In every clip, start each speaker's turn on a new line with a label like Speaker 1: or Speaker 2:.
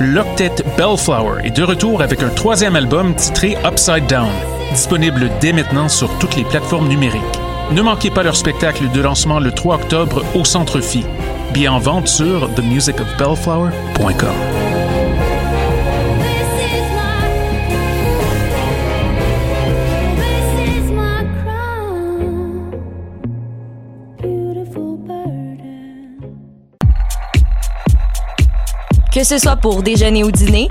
Speaker 1: L'octet Bellflower est de retour avec un troisième album titré Upside Down, disponible dès maintenant sur toutes les plateformes numériques. Ne manquez pas leur spectacle de lancement le 3 octobre au Centre Phi. Bien en vente sur themusicofbellflower.com.
Speaker 2: Que ce soit pour déjeuner ou dîner,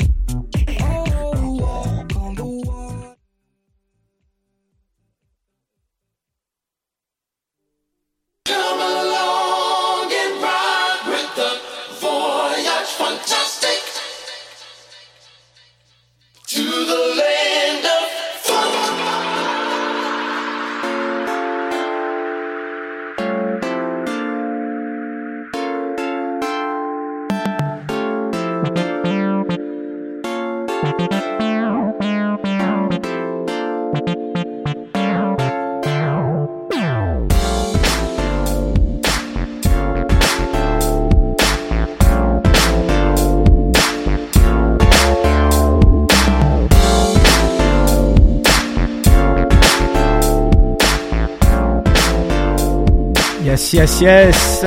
Speaker 3: Yes, yes.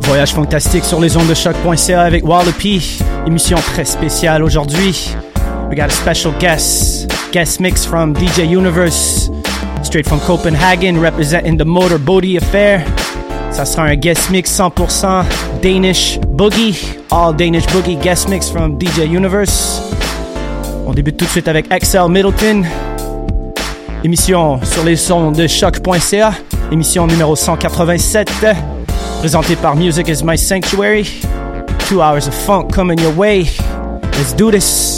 Speaker 3: Voyage fantastique sur les ondes de choc.ca avec Wallopy. Émission très spéciale aujourd'hui. We got a special guest. Guest mix from DJ Universe. Straight from Copenhagen, representing the Motor Booty Affair. Ça sera un guest mix 100% Danish Boogie. All Danish Boogie guest mix from DJ Universe. On débute tout de suite avec XL Middleton. Émission sur les sons de choc.ca. Émission numéro 187. Présentée par Music is My Sanctuary. Two hours of funk coming your way. Let's do this.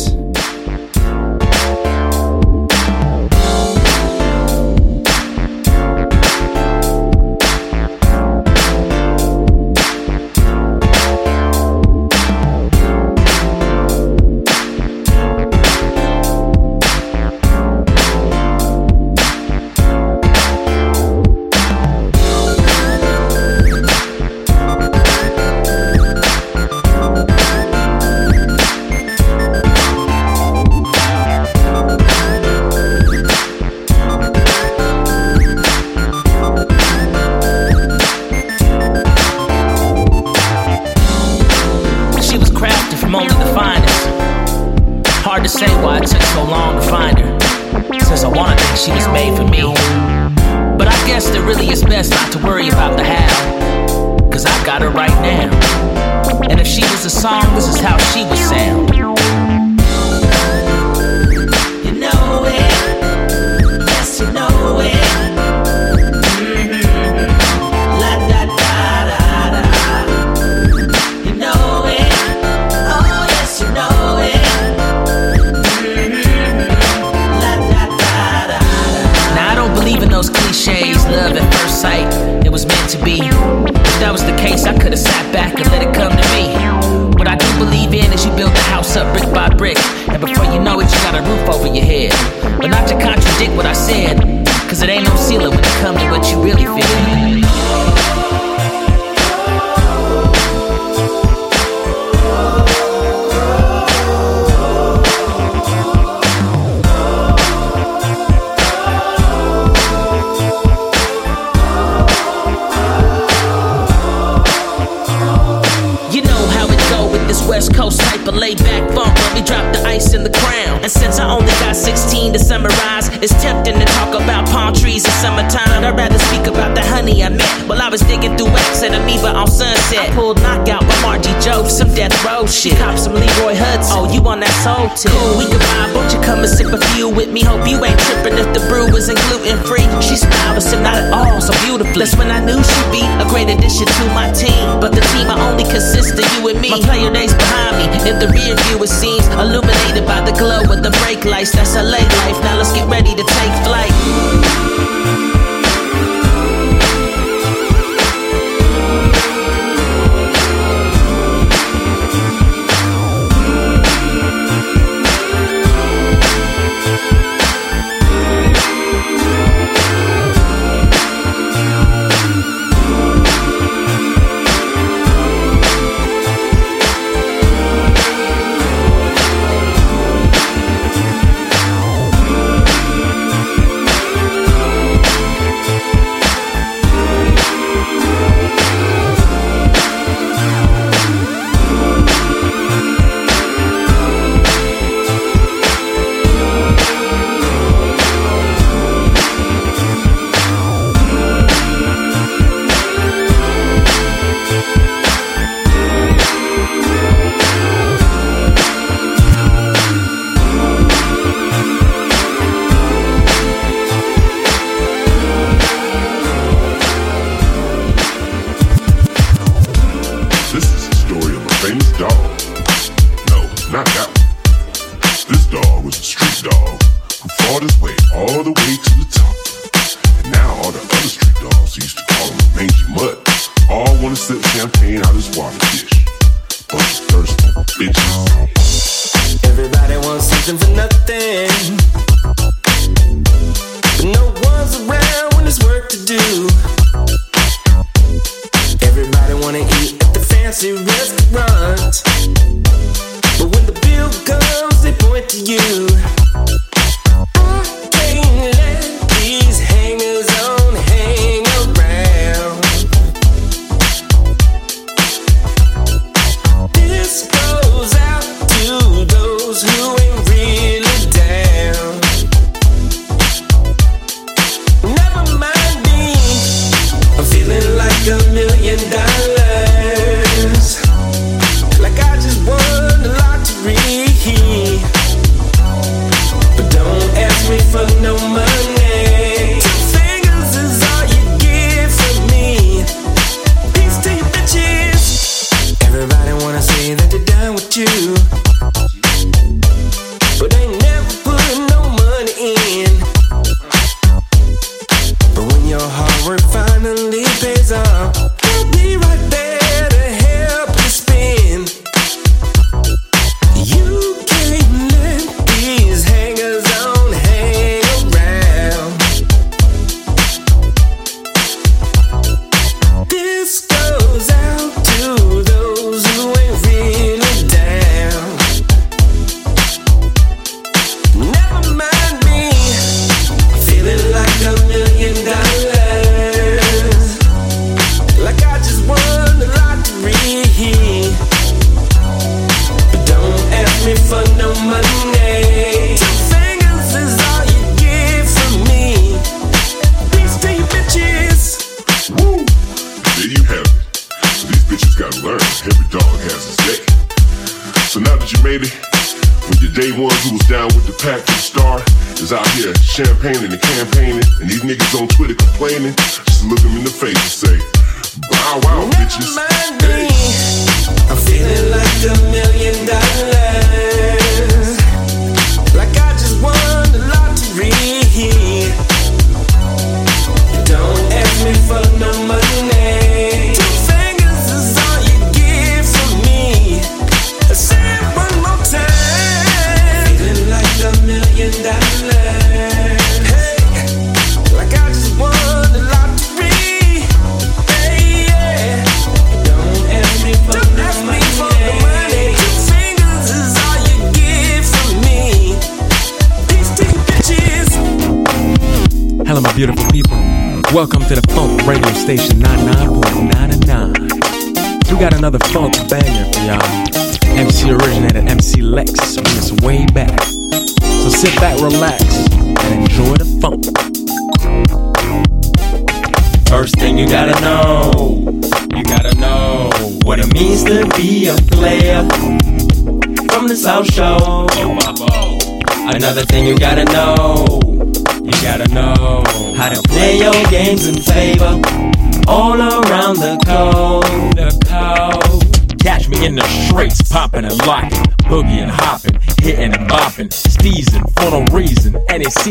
Speaker 4: His way all the way to the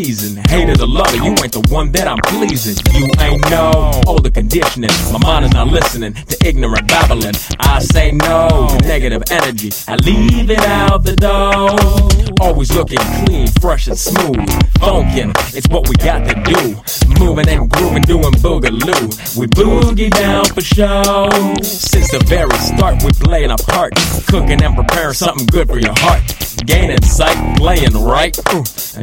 Speaker 5: season. Hater the lover, you ain't the one that I'm pleasing. You ain't know all the conditioning. My mind is not listening to ignorant babbling. I say no to negative energy. I leave it out the door. Always looking clean, fresh and smooth. Funkin', it's what we got to do. Moving and grooving, doing boogaloo. We boogie down for show. Since the very start, we playing our part. Cooking and preparing something good for your heart. Gaining sight, playing right.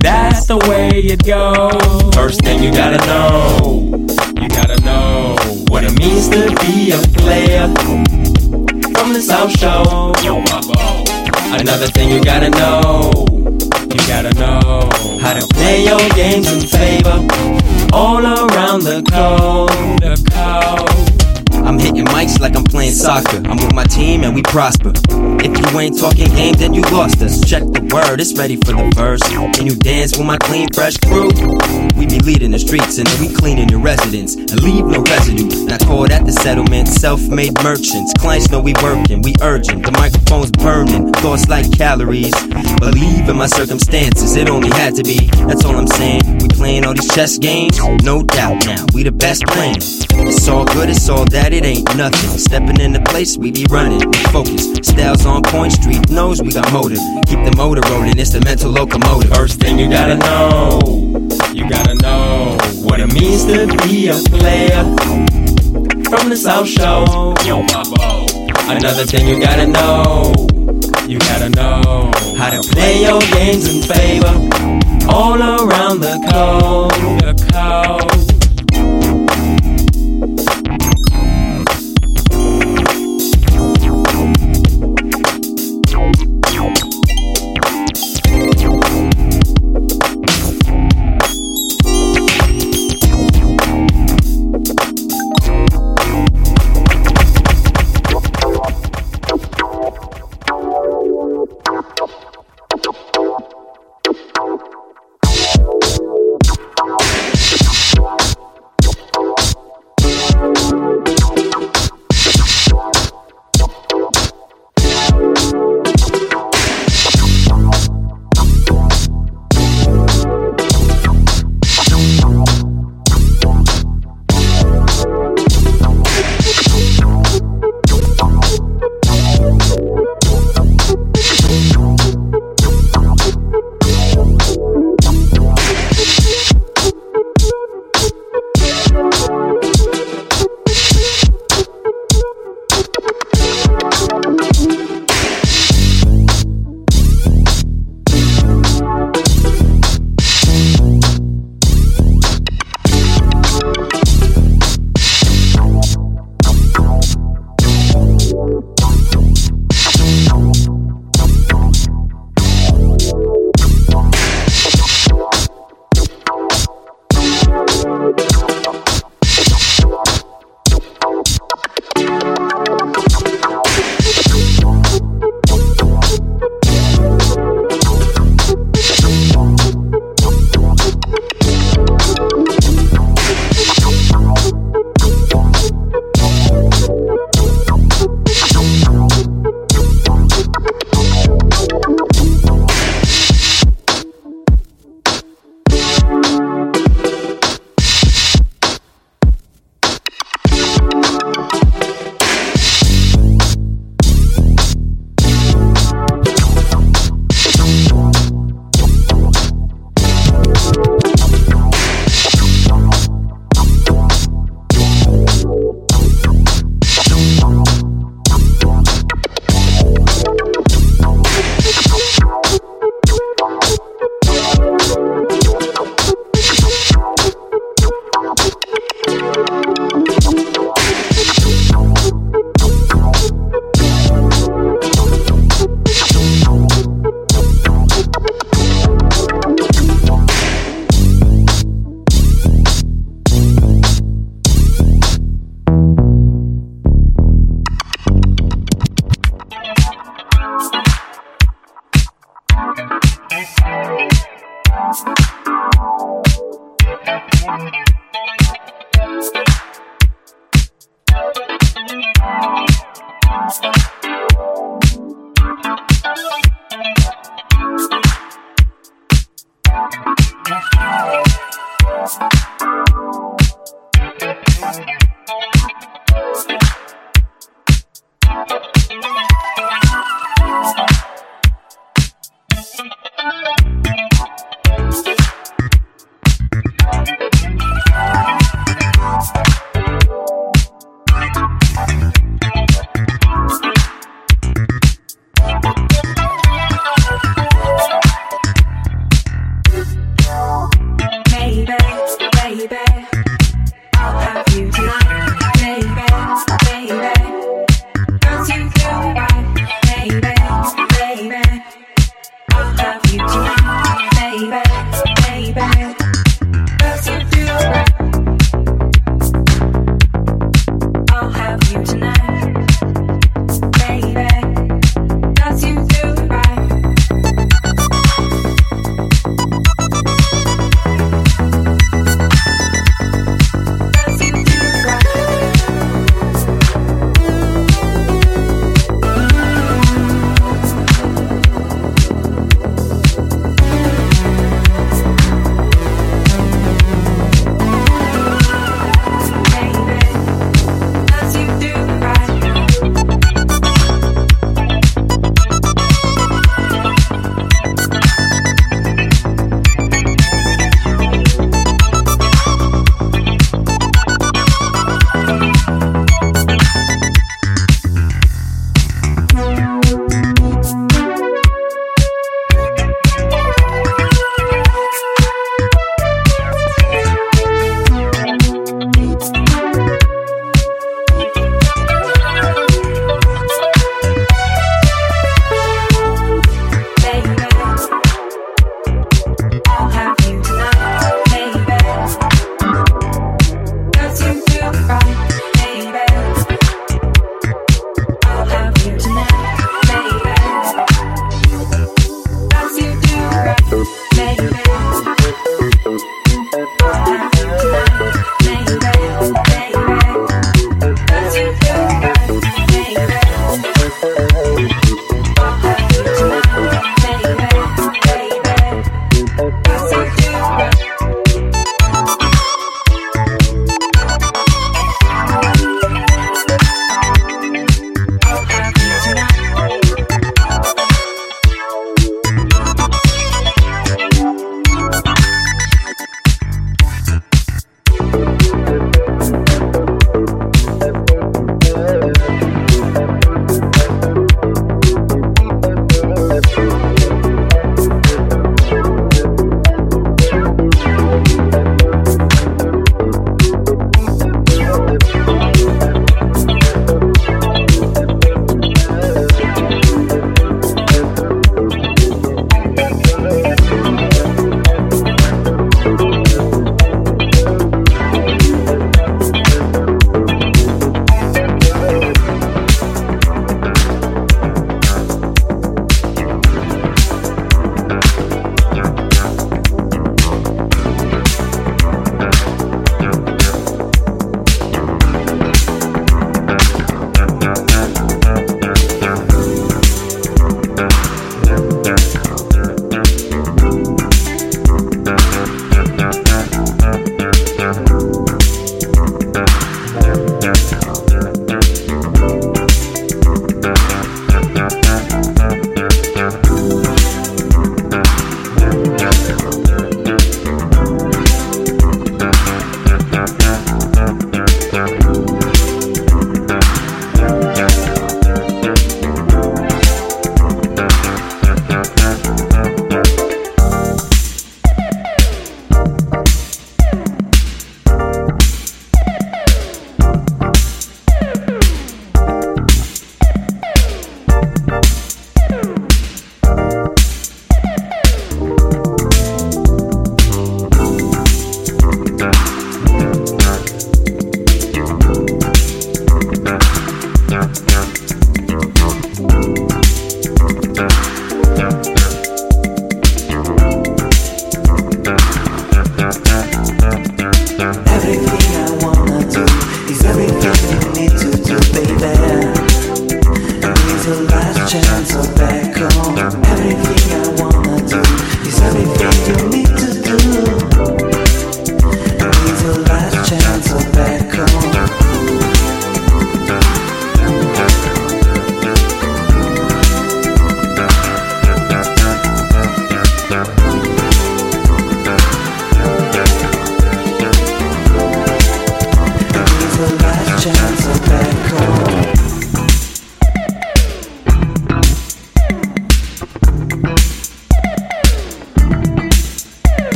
Speaker 5: That's the way it goes.
Speaker 6: First thing you gotta know,
Speaker 5: You gotta know
Speaker 6: what it means to be a player from the South Shore. Another thing you gotta know,
Speaker 5: You gotta know
Speaker 6: how to play your games in favor all around the coast.
Speaker 5: the coast.
Speaker 7: I'm hitting mics like I'm playing soccer. I'm with my team and we prosper. If you ain't talking game, then you lost us. Check the word, it's ready for the verse. Can you dance with my clean, fresh crew? We be leading the streets and then we cleaning your residence and leave no residue. Now call that the settlement. Self-made merchants, clients know we working, we urgent. The microphone's burning, thoughts like calories. Believe in my circumstances, it only had to be. That's all I'm saying. We playing all these chess games, no doubt. Now we the best playing. It's all good, it's all that, it ain't nothing. Stepping in the place, we be running. We focus, styles on point, street knows we got motive. Keep the motor rolling, it's the mental locomotive.
Speaker 6: First thing you gotta know,
Speaker 5: You gotta know
Speaker 6: what it means to be a player from the South Shore. Another thing you gotta know,
Speaker 5: You gotta know
Speaker 6: how to play your games in favor all around the coast.
Speaker 5: the.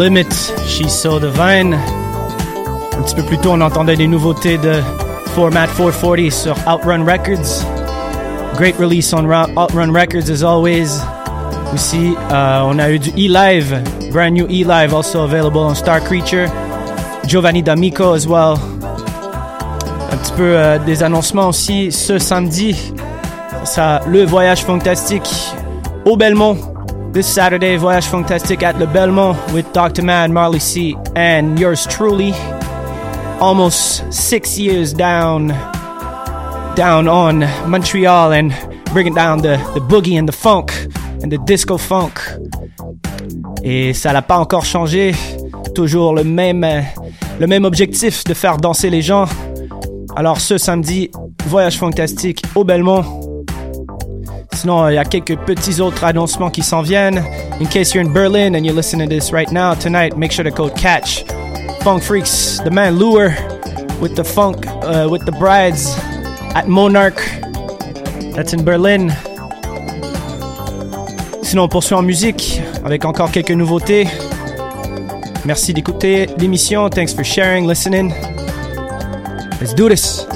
Speaker 8: The
Speaker 9: Limit, She's So Divine. Un petit peu plus tôt, on entendait les nouveautés de Format 440 sur Outrun Records. Great release on Outrun Records as always. Aussi, euh, on a eu du E-Live, brand new E-Live, also available on Star Creature. Giovanni D'Amico as well. Un petit peu euh, des annoncements aussi ce samedi. Ça, le voyage fantastique au Belmont. This Saturday, voyage fantastique at le Belmont with Dr. Man, Marley C, and yours truly. Almost six years down, down on Montreal and bringing down the, the boogie and the funk and the disco funk. Et ça n'a pas encore changé. Toujours le même, le même objectif de faire danser les gens. Alors ce samedi, voyage fantastique au Belmont. Sinon, il y a quelques petits autres annoncements qui s'en viennent. In case you're in Berlin and you're listening to this right now, tonight, make sure to code CATCH. Funk Freaks, the man Lure, with the funk, uh, with the brides at Monarch. That's in Berlin. Sinon, on poursuit en musique avec encore quelques nouveautés. Merci d'écouter l'émission. Thanks for sharing, listening. Let's do
Speaker 8: this.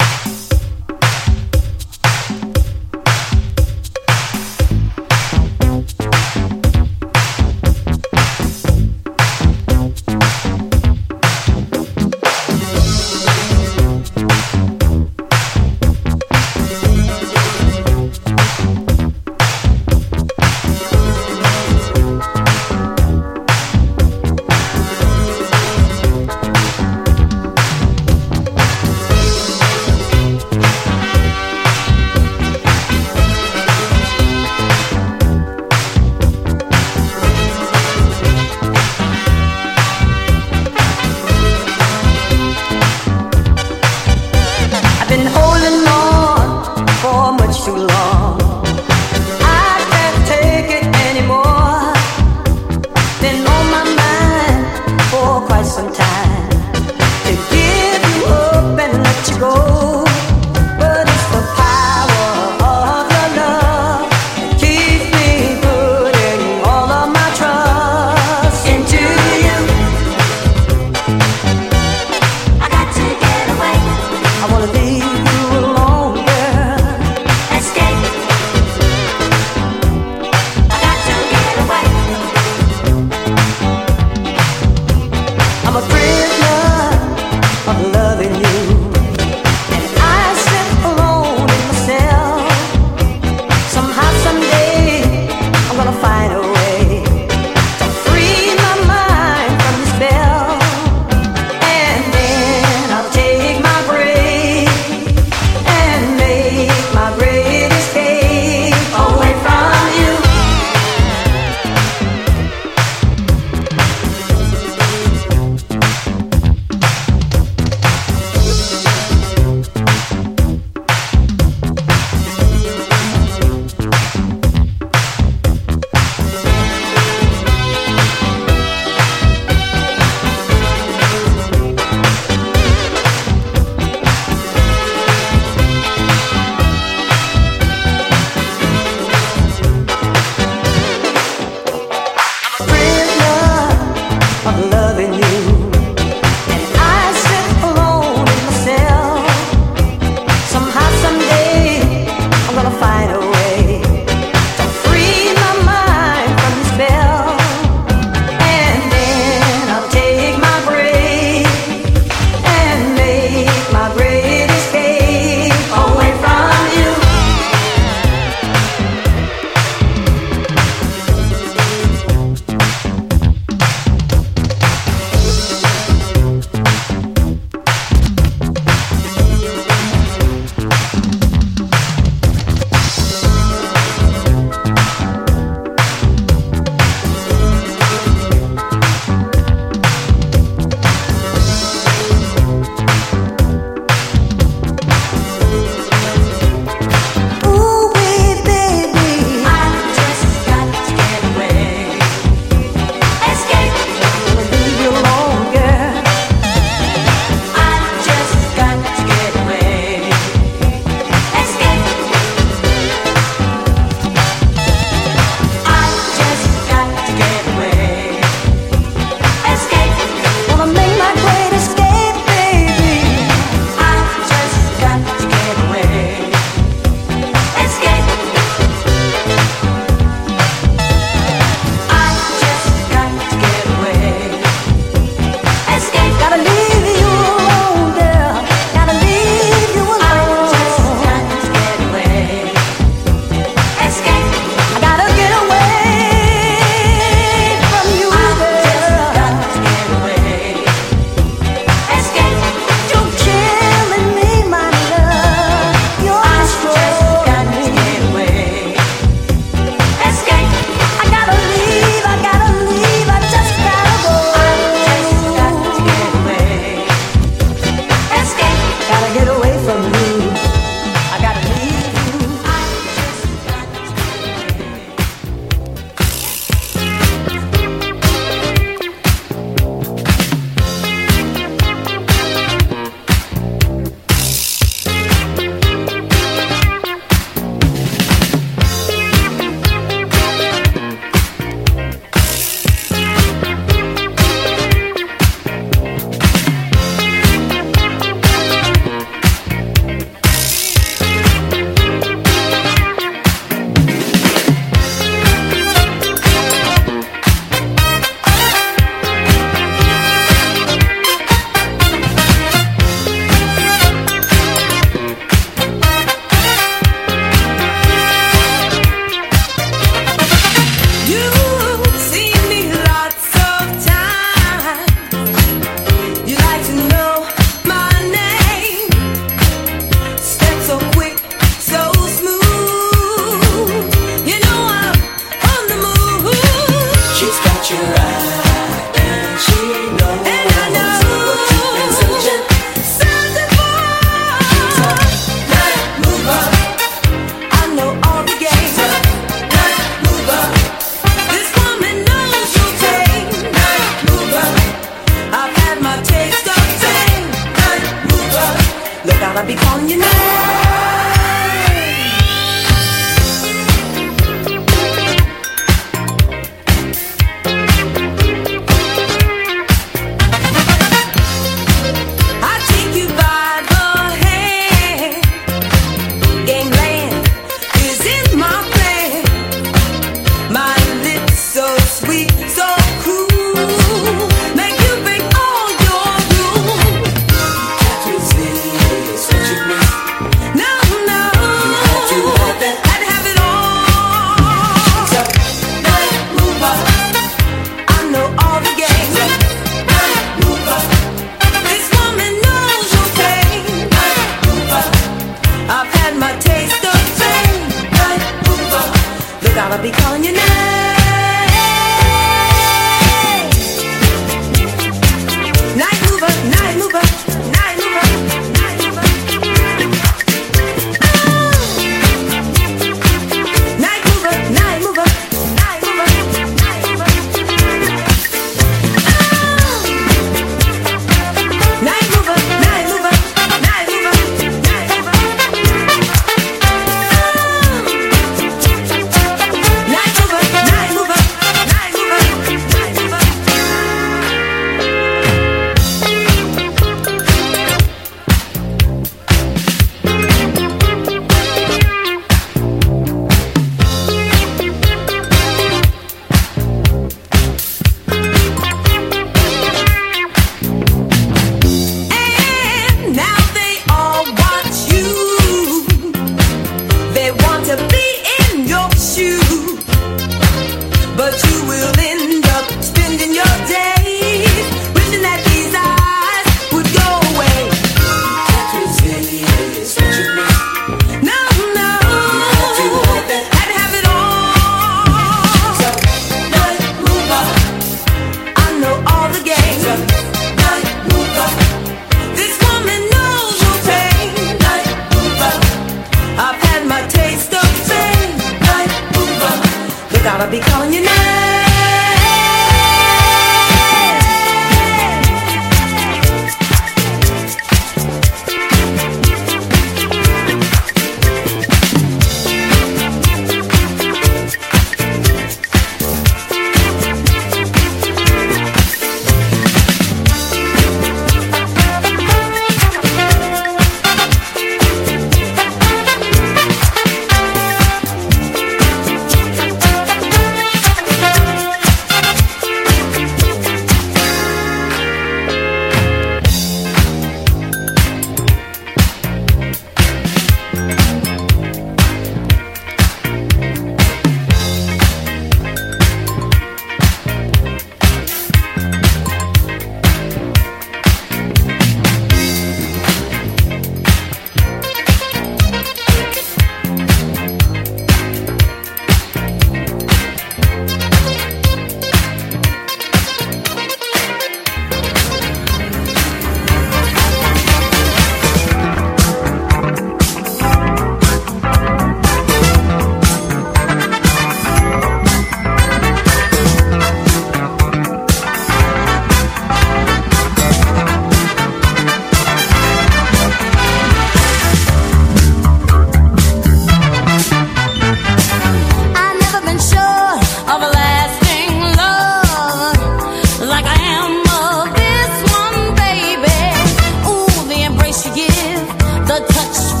Speaker 8: the
Speaker 10: touch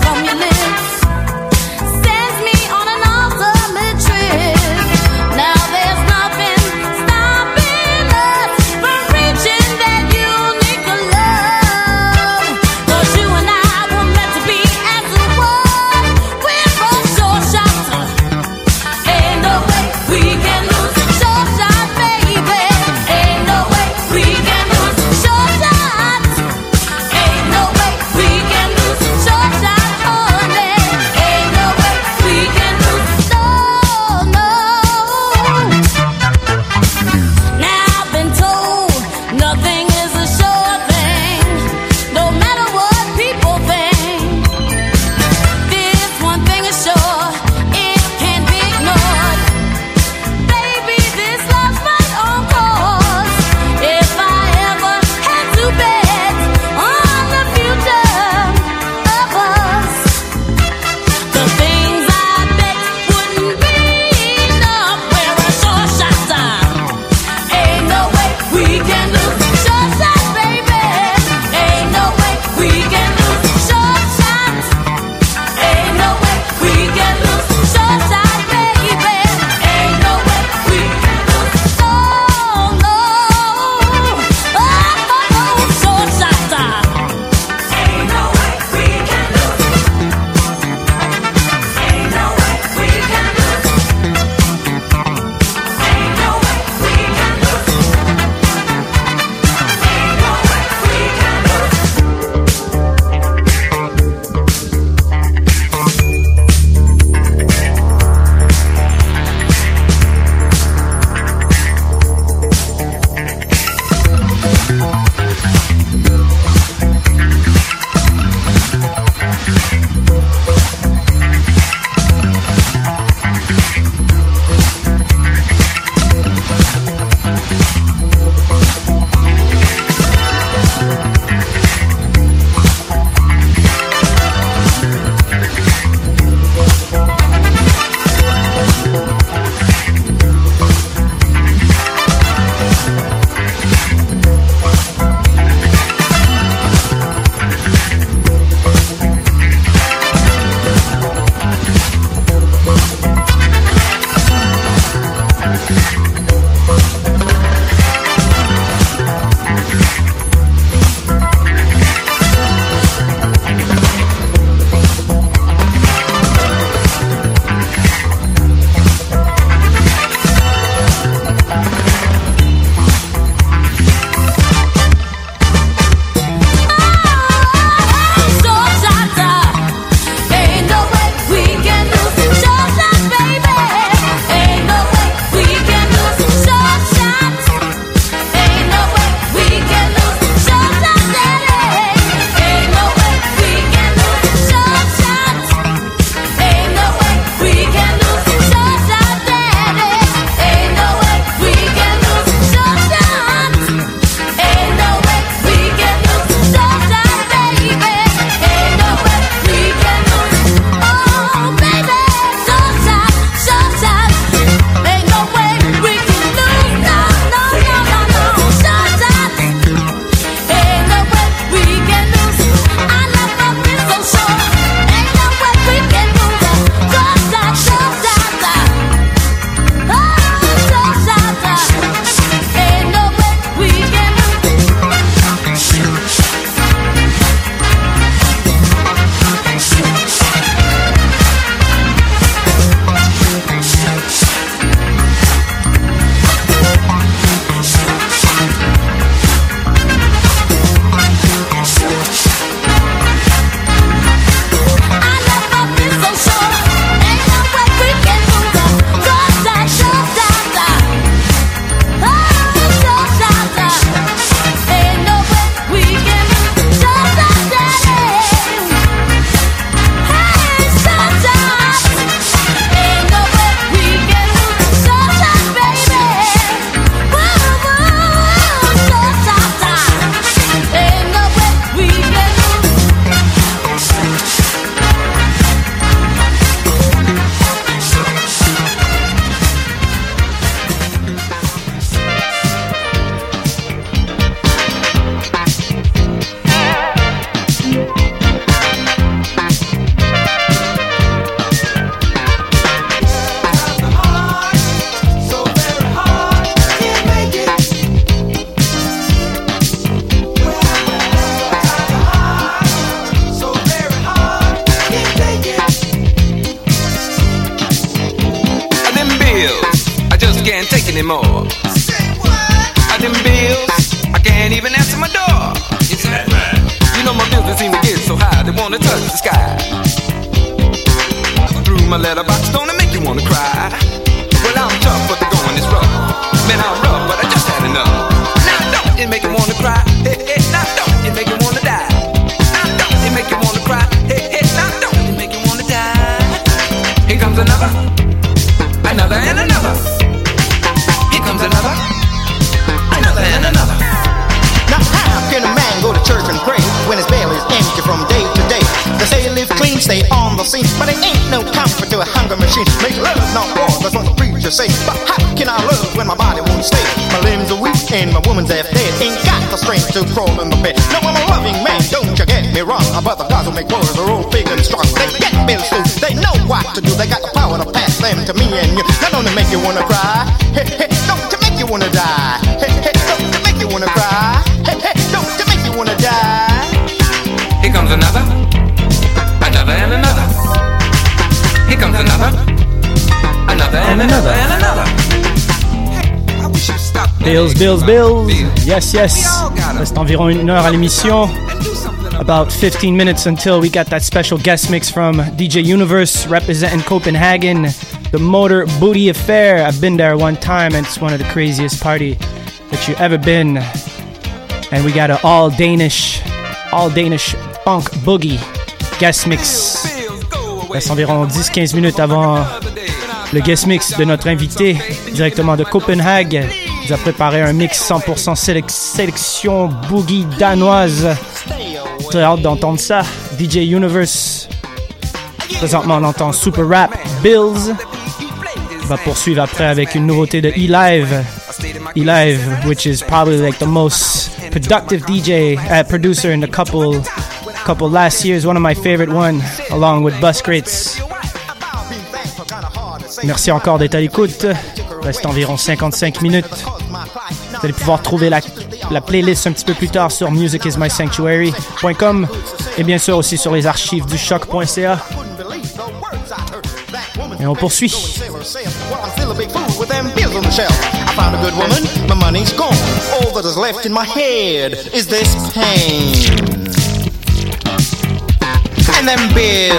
Speaker 11: Bills,
Speaker 3: Bills. Yes, yes. Reste environ une heure à l'émission. About 15 minutes until we got that special guest mix from DJ Universe representing Copenhagen, the Motor Booty Affair. I've been there one time and it's one of the craziest party that you've ever been. And we got an all Danish, all Danish funk boogie guest mix. Reste environ 10-15 minutes avant le guest mix de notre invité directement de Copenhague. Nous a préparé un mix 100% sélec- sélection boogie danoise. Très hâte d'entendre ça. DJ Universe. Présentement, on entend Super Rap Bills. On va poursuivre après avec une nouveauté de E-Live. E-Live, which is probably like the most productive DJ, uh, producer in the couple, couple last years. One of my favorite one, along with Bus. Merci encore d'être à l'écoute. Reste environ 55 minutes. Vous allez pouvoir trouver la, la playlist un petit peu plus tard sur musicismysanctuary.com et bien sûr aussi sur les archives du choc.ca. Et on poursuit.
Speaker 11: And them bills.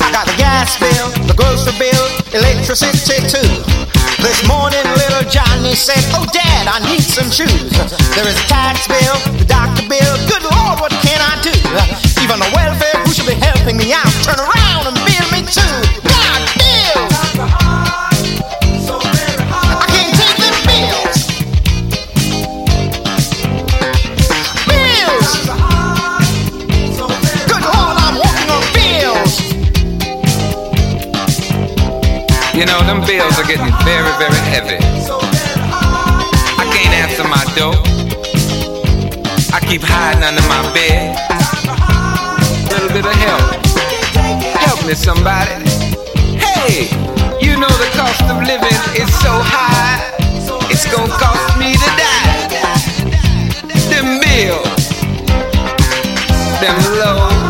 Speaker 11: I got the gas bill, the grocery bill, electricity too. This morning, little Johnny said, Oh, Dad, I need some shoes. There is a tax bill, the doctor bill. Good Lord, what can I do? Even the welfare who should be helping me out, turn around and bill me too.
Speaker 10: You know, them bills are getting very, very heavy. I can't answer my door. I keep hiding under my bed. Little bit of help. Help me, somebody. Hey, you know the cost of living is so high. It's gonna cost me to die. Them bills. Them low.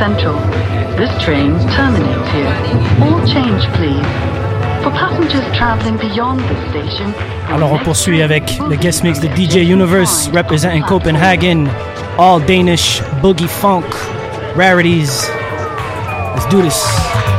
Speaker 12: Central. This train terminates here. All change, please. For passengers traveling beyond the station.
Speaker 13: Alors on poursuit avec le guest mix de DJ Universe representing Copenhagen, all Danish boogie funk rarities. Let's do this.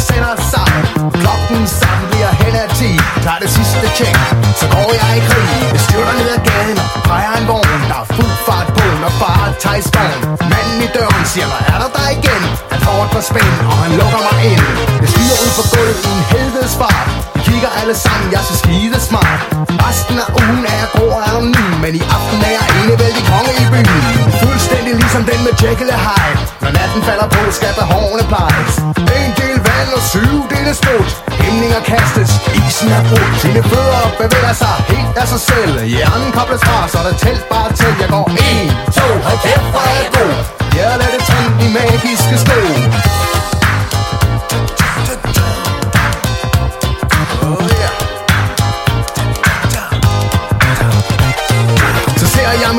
Speaker 13: sem lançar spændestolt Hæmninger kastes, isen er brudt Mine fødder bevæger sig helt af sig selv. Hjernen kobles fra, så det tælt bare til. Jeg går 1, 2, hold kæft hvor er jeg god. Jeg lader det tænde i magiske sko.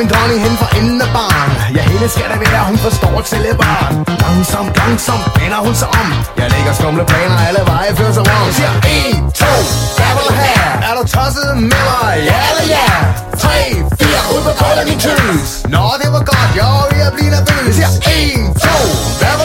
Speaker 13: Min dronning hen for enden af barn. Ja, hende skal det være, hun forstår ikke selv barn Langsom, langsom, vender hun sig om tænker skumle planer Alle veje fører sig rundt Siger 1, 2, hvad vil du have? Er du tosset med mig? Ja eller ja? 3, 4, ud på kolden i tøs Nå, det var godt, jo, jeg bliver nervøs Siger 1, 2, hvad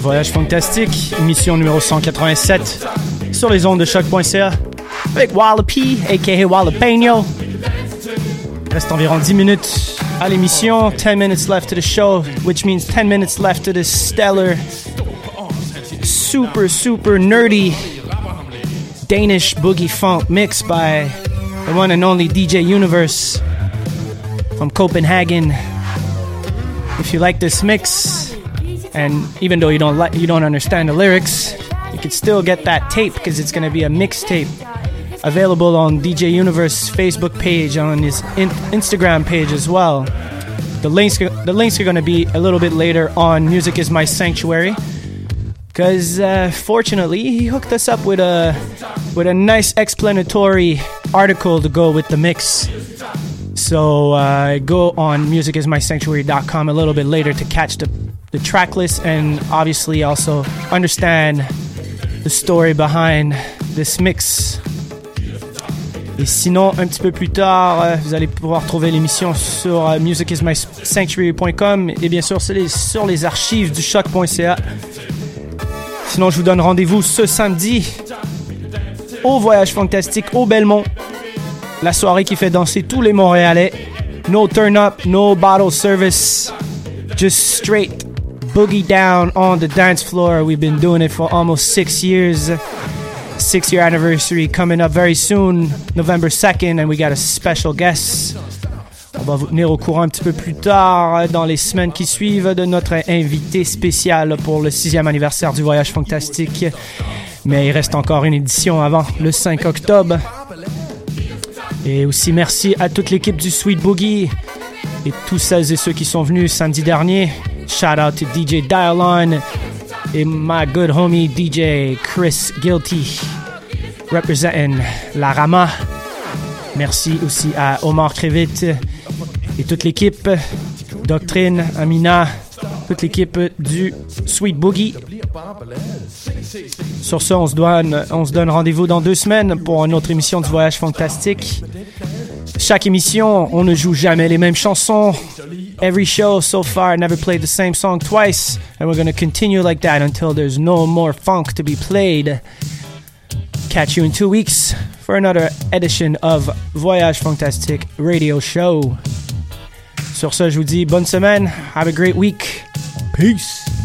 Speaker 3: Voyage Fantastique, émission numéro 187 sur les ondes de choc.ca avec Wallopy, aka Wallopeno. Il reste environ 10 minutes à l'émission, 10 minutes left to the show, which means 10 minutes left to this stellar, super, super nerdy Danish boogie funk mix by the one and only DJ Universe from Copenhagen. If you like this mix, and even though you don't like you don't understand the lyrics, you can still get that tape because it's going to be a mixtape available on DJ Universe Facebook page on his in- Instagram page as well. The links the links are going to be a little bit later on Music is My Sanctuary because uh, fortunately he hooked us up with a with a nice explanatory article to go with the mix. So uh, go on musicismysanctuary.com a little bit later to catch the, the track list and obviously also understand the story behind this mix. Et sinon, un petit peu plus tard, euh, vous allez pouvoir trouver l'émission sur euh, musicismysanctuary.com et bien sûr sur les, sur les archives du choc.ca. Sinon, je vous donne rendez-vous ce samedi au Voyage Fantastique au Belmont. La soirée qui fait danser tous les Montréalais. No turn up, no bottle service. Just straight boogie down on the dance floor. We've been doing it for almost six years. Six year anniversary coming up very soon, November 2nd, and we got a special guest. On va vous tenir au courant un petit peu plus tard dans les semaines qui suivent de notre invité spécial pour le sixième anniversaire du Voyage Fantastique. Mais il reste encore une édition avant le 5 octobre. Et aussi merci à toute l'équipe du Sweet Boogie et tous celles et ceux qui sont venus samedi dernier. Shout out to DJ Dialon et my good homie DJ Chris Guilty representing La Rama. Merci aussi à Omar Krevit et toute l'équipe, Doctrine, Amina, toute l'équipe du Sweet Boogie. Sur ce, on se donne, on se donne rendez-vous dans deux semaines pour une autre émission du Voyage Fantastique. Chaque émission, on ne joue jamais les mêmes chansons. Every show so far, I never played the same song twice, and we're gonna continue like that until there's no more funk to be played. Catch you in two weeks for another edition of Voyage Fantastique Radio Show. Sur ce, je vous dis bonne semaine. Have a great week. Peace.